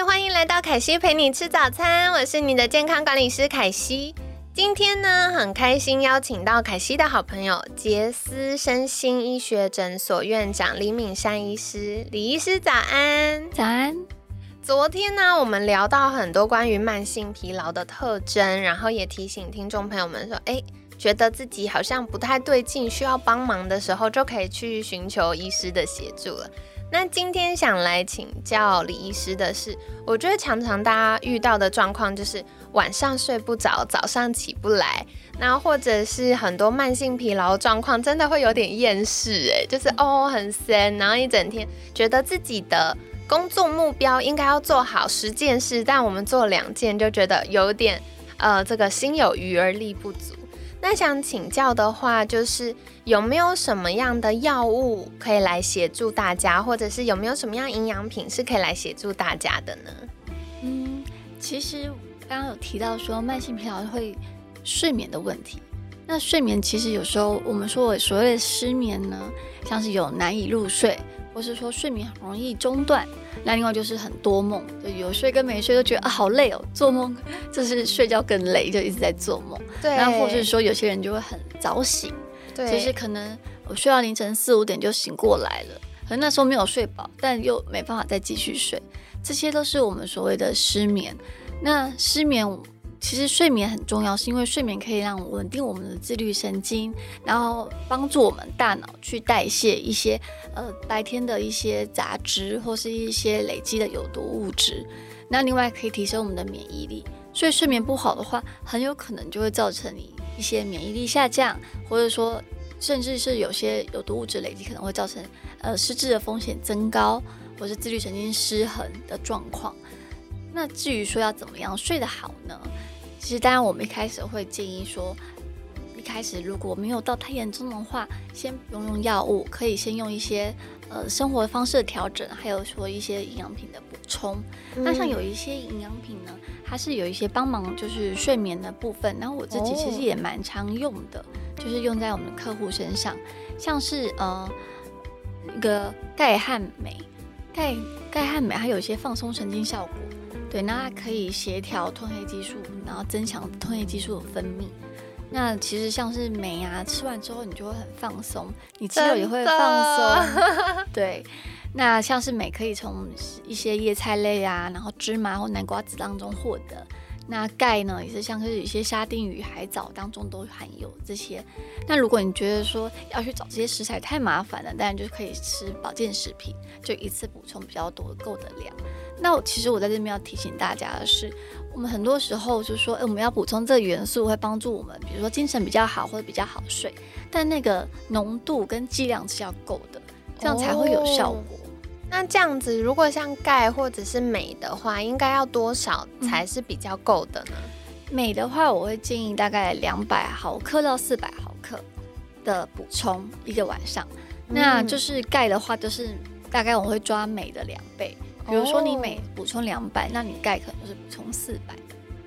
嗨，欢迎来到凯西陪你吃早餐，我是你的健康管理师凯西。今天呢，很开心邀请到凯西的好朋友杰斯身心医学诊所院长李敏山医师，李医师早安，早安。昨天呢，我们聊到很多关于慢性疲劳的特征，然后也提醒听众朋友们说，哎，觉得自己好像不太对劲，需要帮忙的时候，就可以去寻求医师的协助了。那今天想来请教李医师的是，我觉得常常大家遇到的状况就是晚上睡不着，早上起不来，那或者是很多慢性疲劳状况，真的会有点厌世，哎，就是哦很闲，然后一整天觉得自己的工作目标应该要做好十件事，但我们做两件就觉得有点呃这个心有余而力不足。那想请教的话，就是有没有什么样的药物可以来协助大家，或者是有没有什么样营养品是可以来协助大家的呢？嗯，其实刚刚有提到说慢性疲劳会睡眠的问题。那睡眠其实有时候我们说所谓的失眠呢，像是有难以入睡，或是说睡眠很容易中断。那另外就是很多梦，就有睡跟没睡都觉得啊好累哦，做梦就是睡觉更累，就一直在做梦。对，那或是说有些人就会很早醒，对，其实可能我睡到凌晨四五点就醒过来了，可能那时候没有睡饱，但又没办法再继续睡，这些都是我们所谓的失眠。那失眠。其实睡眠很重要，是因为睡眠可以让稳定我们的自律神经，然后帮助我们大脑去代谢一些呃白天的一些杂质或是一些累积的有毒物质。那另外可以提升我们的免疫力。所以睡眠不好的话，很有可能就会造成你一些免疫力下降，或者说甚至是有些有毒物质累积可能会造成呃失智的风险增高，或是自律神经失衡的状况。那至于说要怎么样睡得好呢？其实当然我们一开始会建议说，一开始如果没有到太严重的话，先不用用药物，可以先用一些呃生活方式的调整，还有说一些营养品的补充。那像有一些营养品呢，它是有一些帮忙就是睡眠的部分，然后我自己其实也蛮常用的，就是用在我们客户身上，像是呃一个钙和镁，钙钙和镁它有一些放松神经效果。对，那它可以协调褪黑激素，然后增强褪黑激素的分泌。那其实像是镁啊，吃完之后你就会很放松，你肌肉也会放松。对，那像是镁可以从一些叶菜类啊，然后芝麻或南瓜子当中获得。那钙呢，也是像是有些沙丁鱼、海藻当中都含有这些。那如果你觉得说要去找这些食材太麻烦了，当然就可以吃保健食品，就一次补充比较多够的量。那其实我在这边要提醒大家的是，我们很多时候就说，哎，我们要补充这个元素会帮助我们，比如说精神比较好或者比较好睡，但那个浓度跟剂量是要够的，这样才会有效果。那这样子，如果像钙或者是镁的话，应该要多少才是比较够的呢？镁的话，我会建议大概两百毫克到四百毫克的补充一个晚上。那就是钙的话，就是大概我会抓镁的两倍。比如说你镁补充两百，那你钙可能就是补充四百。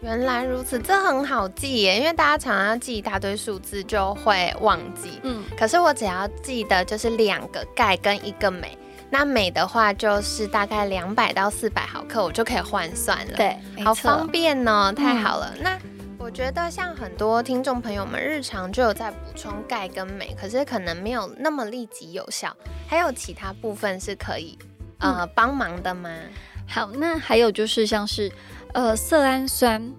原来如此，这很好记耶，因为大家常常要记一大堆数字就会忘记。嗯，可是我只要记得就是两个钙跟一个镁。那镁的话就是大概两百到四百毫克，我就可以换算了。对，好方便哦，太好了。那我觉得像很多听众朋友们日常就有在补充钙跟镁，可是可能没有那么立即有效。还有其他部分是可以呃帮忙的吗？好，那还有就是像是呃色氨酸，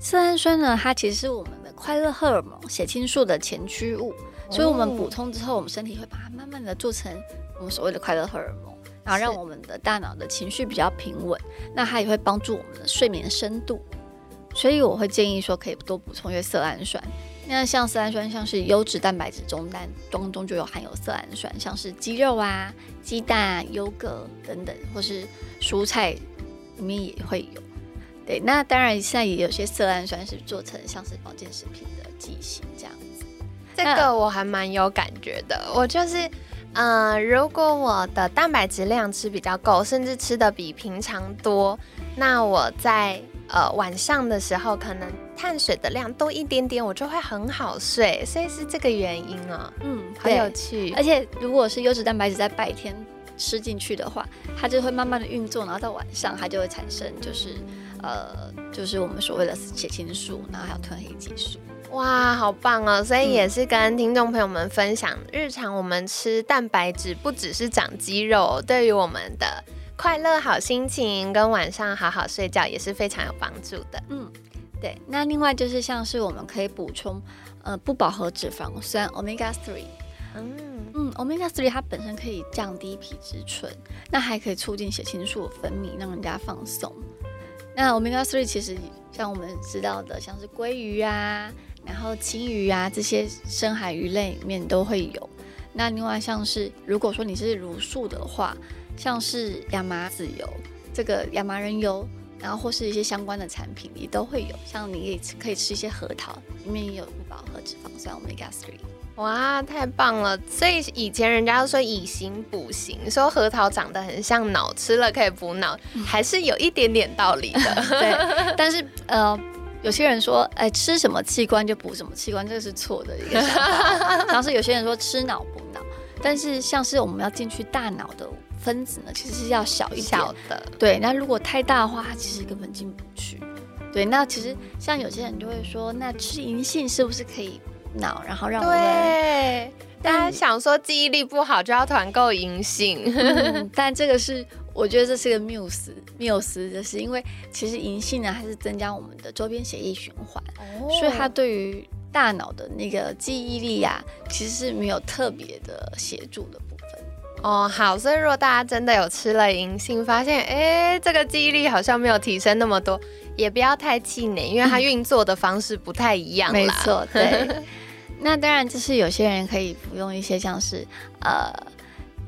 色氨酸呢，它其实是我们的快乐荷尔蒙血清素的前驱物，所以我们补充之后，我们身体会把它慢慢的做成。我们所谓的快乐荷尔蒙，然后让我们的大脑的情绪比较平稳，那它也会帮助我们的睡眠深度。所以我会建议说，可以多补充一些色氨酸。那像色氨酸，像是优质蛋白质中单当中就有含有色氨酸，像是鸡肉啊、鸡蛋、优格等等，或是蔬菜里面也会有。对，那当然现在也有些色氨酸是做成像是保健食品的剂型这样子。这个我还蛮有感觉的，我就是，嗯，如果我的蛋白质量吃比较够，甚至吃的比平常多，那我在呃晚上的时候可能碳水的量多一点点，我就会很好睡，所以是这个原因哦。嗯，很有趣。而且如果是优质蛋白质在白天吃进去的话，它就会慢慢的运作，然后到晚上它就会产生就是。呃，就是我们所谓的血清素，然后还有褪黑激素。哇，好棒哦！所以也是跟听众朋友们分享，日常我们吃蛋白质不只是长肌肉，对于我们的快乐、好心情跟晚上好好睡觉也是非常有帮助的。嗯，对。那另外就是像是我们可以补充呃不饱和脂肪酸 omega three。嗯嗯，omega three 它本身可以降低皮质醇，那还可以促进血清素分泌，让人家放松。那 omega three 其实像我们知道的，像是鲑鱼啊，然后青鱼啊这些深海鱼类里面都会有。那另外像是如果说你是乳素的话，像是亚麻籽油、这个亚麻仁油，然后或是一些相关的产品也都会有。像你也可以吃一些核桃，里面也有不饱和脂肪酸 omega three。哇，太棒了！所以以前人家都说以形补形，说核桃长得很像脑，吃了可以补脑，还是有一点点道理的。对，但是呃，有些人说，哎，吃什么器官就补什么器官，这个是错的一个想法。像是有些人说吃脑补脑，但是像是我们要进去大脑的分子呢，其实是要小一小的。对，那如果太大的话，它其实根本进不去。对，那其实像有些人就会说，那吃银杏是不是可以？脑，然后让我对大家想说记忆力不好就要团购银杏，但这个是我觉得这是个谬思，谬思就是因为其实银杏呢，它是增加我们的周边血液循环，所以它对于大脑的那个记忆力呀，其实是没有特别的协助的部分。哦，好，所以如果大家真的有吃了银杏，发现哎，这个记忆力好像没有提升那么多，也不要太气馁，因为它运作的方式不太一样。没错，对。那当然，就是有些人可以服用一些像是呃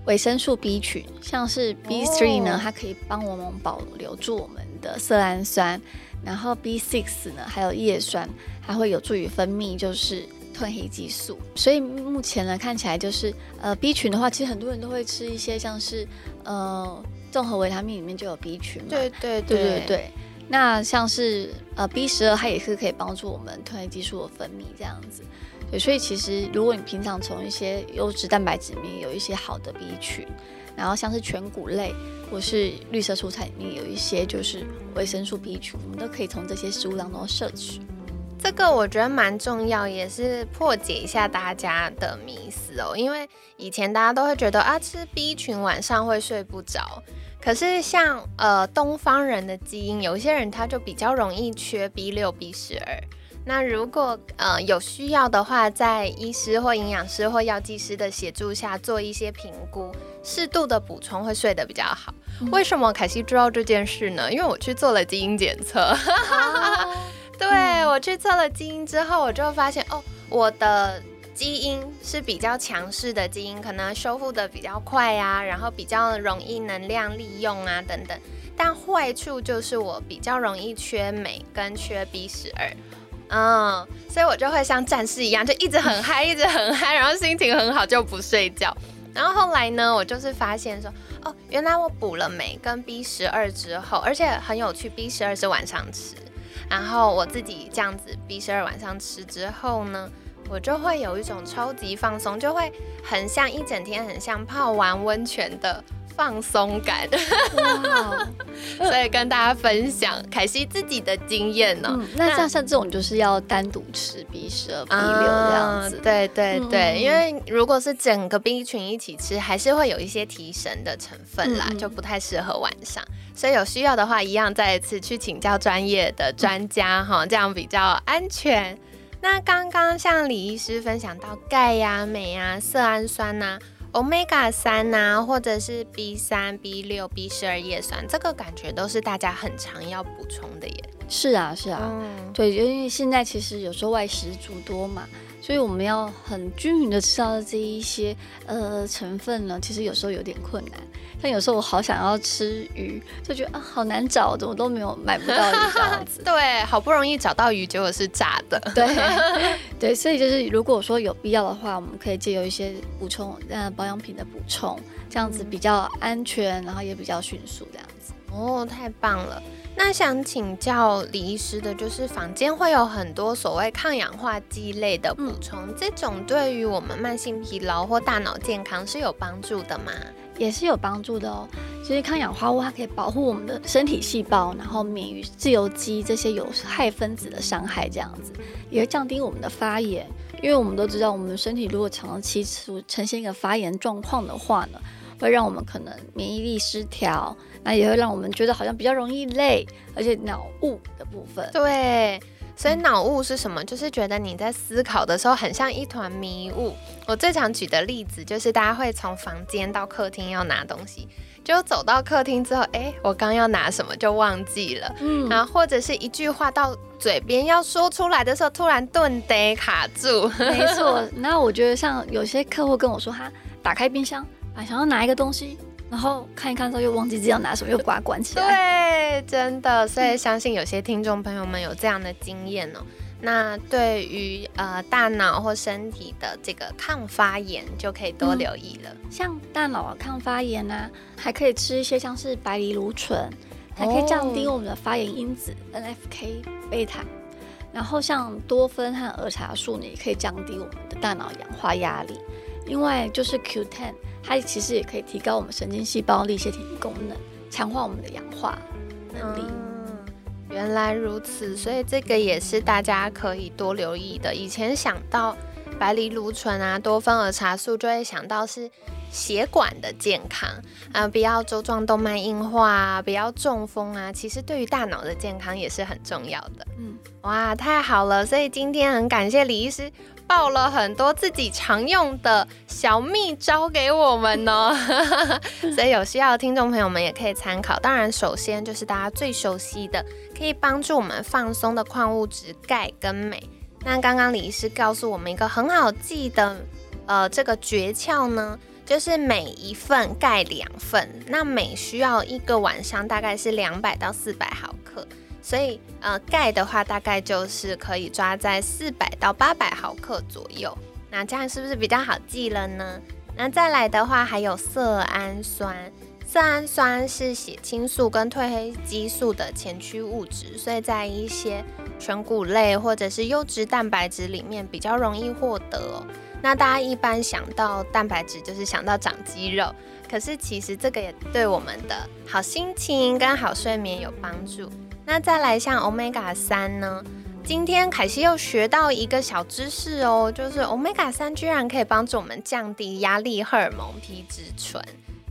维生素 B 群，像是 B3 呢，它可以帮我们保留住我们的色氨酸，然后 B6 呢，还有叶酸，它会有助于分泌就是褪黑激素。所以目前呢，看起来就是呃 B 群的话，其实很多人都会吃一些像是呃综合维他命里面就有 B 群嘛。对对对对对。那像是呃 B 十二，它也是可以帮助我们褪黑激素的分泌这样子。对，所以其实如果你平常从一些优质蛋白质里面有一些好的 B 群，然后像是全谷类或是绿色蔬菜里面有一些就是维生素 B 群，我们都可以从这些食物当中摄取。这个我觉得蛮重要，也是破解一下大家的迷思哦。因为以前大家都会觉得啊，吃 B 群晚上会睡不着，可是像呃东方人的基因，有一些人他就比较容易缺 B 六、B 十二。那如果呃有需要的话，在医师或营养师或药剂师的协助下做一些评估，适度的补充会睡得比较好。为什么凯西知道这件事呢？因为我去做了基因检测。对我去测了基因之后，我就发现哦，我的基因是比较强势的基因，可能修复的比较快啊，然后比较容易能量利用啊等等。但坏处就是我比较容易缺镁跟缺 B 十二。嗯，所以我就会像战士一样，就一直很嗨，一直很嗨，然后心情很好就不睡觉。然后后来呢，我就是发现说，哦，原来我补了镁跟 B 十二之后，而且很有趣，B 十二是晚上吃，然后我自己这样子 B 十二晚上吃之后呢，我就会有一种超级放松，就会很像一整天，很像泡完温泉的。放松感，所以跟大家分享凯西自己的经验呢。那像像这种就是要单独吃 B 十二、B 六这样子。对对对，因为如果是整个 B 群一起吃，还是会有一些提神的成分啦，就不太适合晚上。所以有需要的话，一样再一次去请教专业的专家哈，这样比较安全。那刚刚像李医师分享到钙呀、镁啊、色氨酸呐。Omega 三呐，或者是 B 三、B 六、B 十二叶酸，这个感觉都是大家很常要补充的耶。是啊，是啊，对，因为现在其实有时候外食煮多嘛，所以我们要很均匀的吃到这一些呃成分呢，其实有时候有点困难。像有时候我好想要吃鱼，就觉得啊好难找，怎么都没有买不到鱼这样子。对，好不容易找到鱼，结果是炸的。对对，所以就是如果说有必要的话，我们可以借由一些补充呃保养品的补充，这样子比较安全，然后也比较迅速这样子。哦，太棒了。那想请教李医师的，就是坊间会有很多所谓抗氧化剂类的补充，这种对于我们慢性疲劳或大脑健康是有帮助的吗？也是有帮助的哦。其实抗氧化物它可以保护我们的身体细胞，然后免于自由基这些有害分子的伤害，这样子也会降低我们的发炎。因为我们都知道，我们身体如果长期出呈现一个发炎状况的话呢，会让我们可能免疫力失调。那也会让我们觉得好像比较容易累，而且脑雾的部分。对，所以脑雾是什么？就是觉得你在思考的时候很像一团迷雾。我最常举的例子就是，大家会从房间到客厅要拿东西，就走到客厅之后，哎，我刚要拿什么就忘记了。嗯，然后或者是一句话到嘴边要说出来的时候，突然顿得卡住。没错。那我觉得像有些客户跟我说，他打开冰箱，啊，想要拿一个东西。然后看一看之后又忘记自己要拿什么，又把它关起来。对，真的，所以相信有些听众朋友们有这样的经验哦。那对于呃大脑或身体的这个抗发炎，就可以多留意了。像大脑抗发炎呢，还可以吃一些像是白藜芦醇，还可以降低我们的发炎因子 NFK 贝塔。然后像多酚和儿茶素呢，也可以降低我们的大脑氧化压力。另外就是 Q10。它其实也可以提高我们神经细胞力腺体功能，强化我们的氧化能力。原来如此，所以这个也是大家可以多留意的。以前想到白藜芦醇啊、多酚儿茶素，就会想到是血管的健康啊，不要周状动脉硬化啊，不要中风啊。其实对于大脑的健康也是很重要的。嗯，哇，太好了！所以今天很感谢李医师。报了很多自己常用的小秘招给我们哦，所以有需要的听众朋友们也可以参考。当然，首先就是大家最熟悉的，可以帮助我们放松的矿物质钙跟镁。那刚刚李医师告诉我们一个很好记的，呃，这个诀窍呢，就是每一份钙两份，那每需要一个晚上大概是两百到四百毫克。所以，呃，钙的话大概就是可以抓在四百到八百毫克左右。那这样是不是比较好记了呢？那再来的话，还有色氨酸。色氨酸是血清素跟褪黑激素的前驱物质，所以在一些全谷类或者是优质蛋白质里面比较容易获得哦。那大家一般想到蛋白质就是想到长肌肉，可是其实这个也对我们的好心情跟好睡眠有帮助。那再来像 omega 三呢？今天凯西又学到一个小知识哦，就是 omega 三居然可以帮助我们降低压力荷尔蒙皮质醇，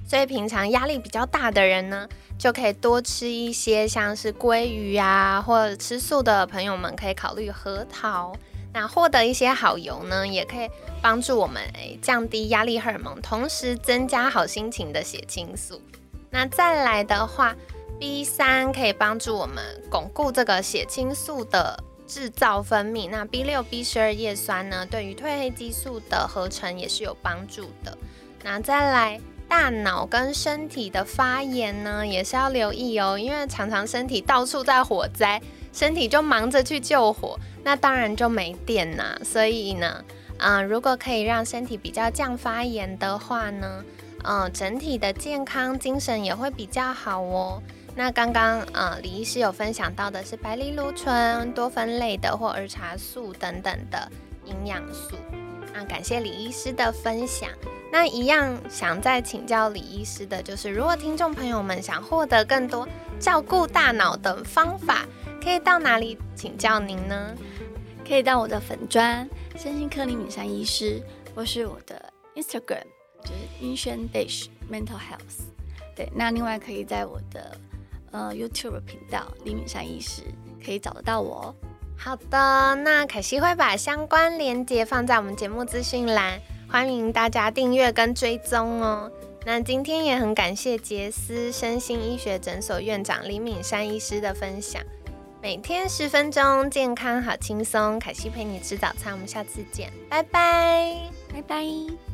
所以平常压力比较大的人呢，就可以多吃一些像是鲑鱼啊，或者吃素的朋友们可以考虑核桃。那获得一些好油呢，也可以帮助我们诶降低压力荷尔蒙，同时增加好心情的血清素。那再来的话。B 三可以帮助我们巩固这个血清素的制造分泌，那 B 六、B 十二叶酸呢，对于褪黑激素的合成也是有帮助的。那再来，大脑跟身体的发炎呢，也是要留意哦，因为常常身体到处在火灾，身体就忙着去救火，那当然就没电呐。所以呢，嗯，如果可以让身体比较降发炎的话呢，嗯，整体的健康精神也会比较好哦。那刚刚呃李医师有分享到的是白藜芦醇、多酚类的或儿茶素等等的营养素。那感谢李医师的分享。那一样想再请教李医师的就是，如果听众朋友们想获得更多照顾大脑的方法，可以到哪里请教您呢？可以到我的粉砖身心科李敏山医师，或是我的 Instagram 就是 i n s h a n Dish Mental Health。对，那另外可以在我的呃，YouTube 频道李敏山医师可以找得到我。好的，那凯西会把相关链接放在我们节目资讯栏，欢迎大家订阅跟追踪哦。那今天也很感谢杰斯身心医学诊所院长李敏山医师的分享。每天十分钟，健康好轻松。凯西陪你吃早餐，我们下次见，拜拜，拜拜。